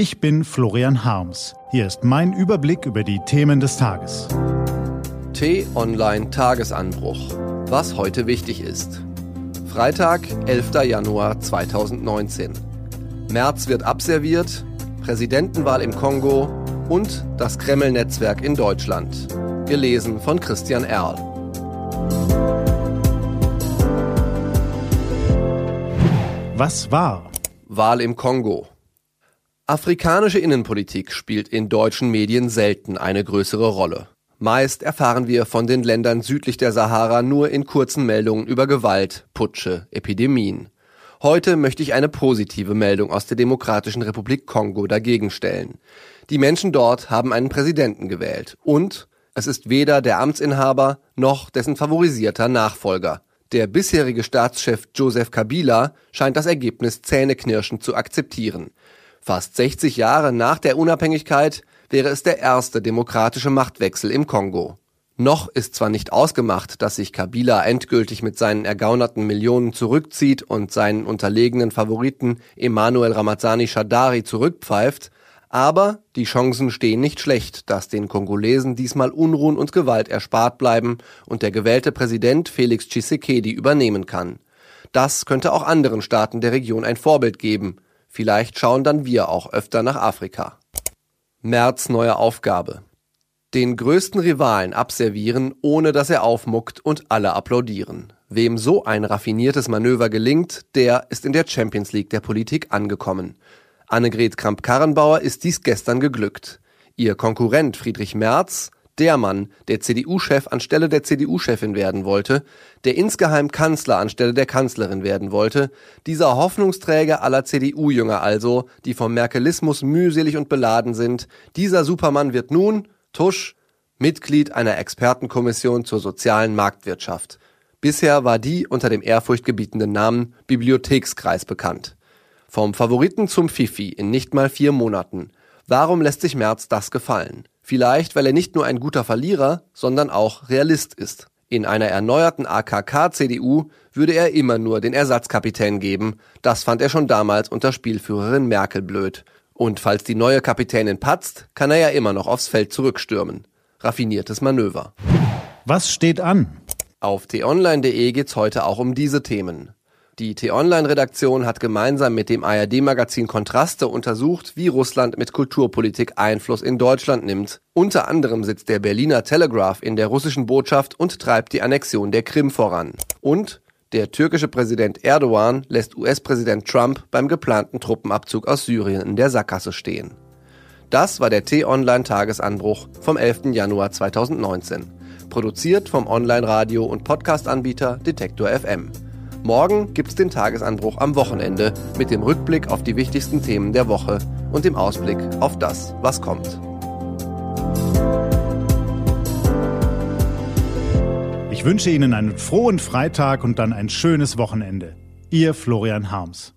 Ich bin Florian Harms. Hier ist mein Überblick über die Themen des Tages. T-Online Tagesanbruch. Was heute wichtig ist. Freitag, 11. Januar 2019. März wird abserviert, Präsidentenwahl im Kongo und das Kreml-Netzwerk in Deutschland. Gelesen von Christian Erl. Was war? Wahl im Kongo. Afrikanische Innenpolitik spielt in deutschen Medien selten eine größere Rolle. Meist erfahren wir von den Ländern südlich der Sahara nur in kurzen Meldungen über Gewalt, Putsche, Epidemien. Heute möchte ich eine positive Meldung aus der Demokratischen Republik Kongo dagegen stellen. Die Menschen dort haben einen Präsidenten gewählt und es ist weder der Amtsinhaber noch dessen favorisierter Nachfolger. Der bisherige Staatschef Joseph Kabila scheint das Ergebnis zähneknirschend zu akzeptieren. Fast 60 Jahre nach der Unabhängigkeit wäre es der erste demokratische Machtwechsel im Kongo. Noch ist zwar nicht ausgemacht, dass sich Kabila endgültig mit seinen ergaunerten Millionen zurückzieht und seinen unterlegenen Favoriten Emmanuel Ramazani Shadari zurückpfeift, aber die Chancen stehen nicht schlecht, dass den Kongolesen diesmal Unruhen und Gewalt erspart bleiben und der gewählte Präsident Felix Tshisekedi übernehmen kann. Das könnte auch anderen Staaten der Region ein Vorbild geben, Vielleicht schauen dann wir auch öfter nach Afrika. März neue Aufgabe. Den größten Rivalen abservieren, ohne dass er aufmuckt und alle applaudieren. Wem so ein raffiniertes Manöver gelingt, der ist in der Champions League der Politik angekommen. Annegret Kramp-Karrenbauer ist dies gestern geglückt. Ihr Konkurrent Friedrich Merz der Mann, der CDU-Chef anstelle der CDU-Chefin werden wollte, der insgeheim Kanzler anstelle der Kanzlerin werden wollte, dieser Hoffnungsträger aller CDU-Jünger also, die vom Merkelismus mühselig und beladen sind, dieser Supermann wird nun, tusch, Mitglied einer Expertenkommission zur sozialen Marktwirtschaft. Bisher war die unter dem ehrfurchtgebietenden Namen Bibliothekskreis bekannt. Vom Favoriten zum Fifi in nicht mal vier Monaten. Warum lässt sich Merz das gefallen? Vielleicht, weil er nicht nur ein guter Verlierer, sondern auch Realist ist. In einer erneuerten AKK-CDU würde er immer nur den Ersatzkapitän geben. Das fand er schon damals unter Spielführerin Merkel blöd. Und falls die neue Kapitänin patzt, kann er ja immer noch aufs Feld zurückstürmen. Raffiniertes Manöver. Was steht an? Auf t-online.de geht's heute auch um diese Themen. Die T-Online-Redaktion hat gemeinsam mit dem ARD-Magazin Kontraste untersucht, wie Russland mit Kulturpolitik Einfluss in Deutschland nimmt. Unter anderem sitzt der Berliner Telegraph in der russischen Botschaft und treibt die Annexion der Krim voran. Und der türkische Präsident Erdogan lässt US-Präsident Trump beim geplanten Truppenabzug aus Syrien in der Sackgasse stehen. Das war der T-Online-Tagesanbruch vom 11. Januar 2019. Produziert vom Online-Radio- und Podcast-Anbieter Detektor FM. Morgen gibt's den Tagesanbruch am Wochenende mit dem Rückblick auf die wichtigsten Themen der Woche und dem Ausblick auf das, was kommt. Ich wünsche Ihnen einen frohen Freitag und dann ein schönes Wochenende. Ihr Florian Harms.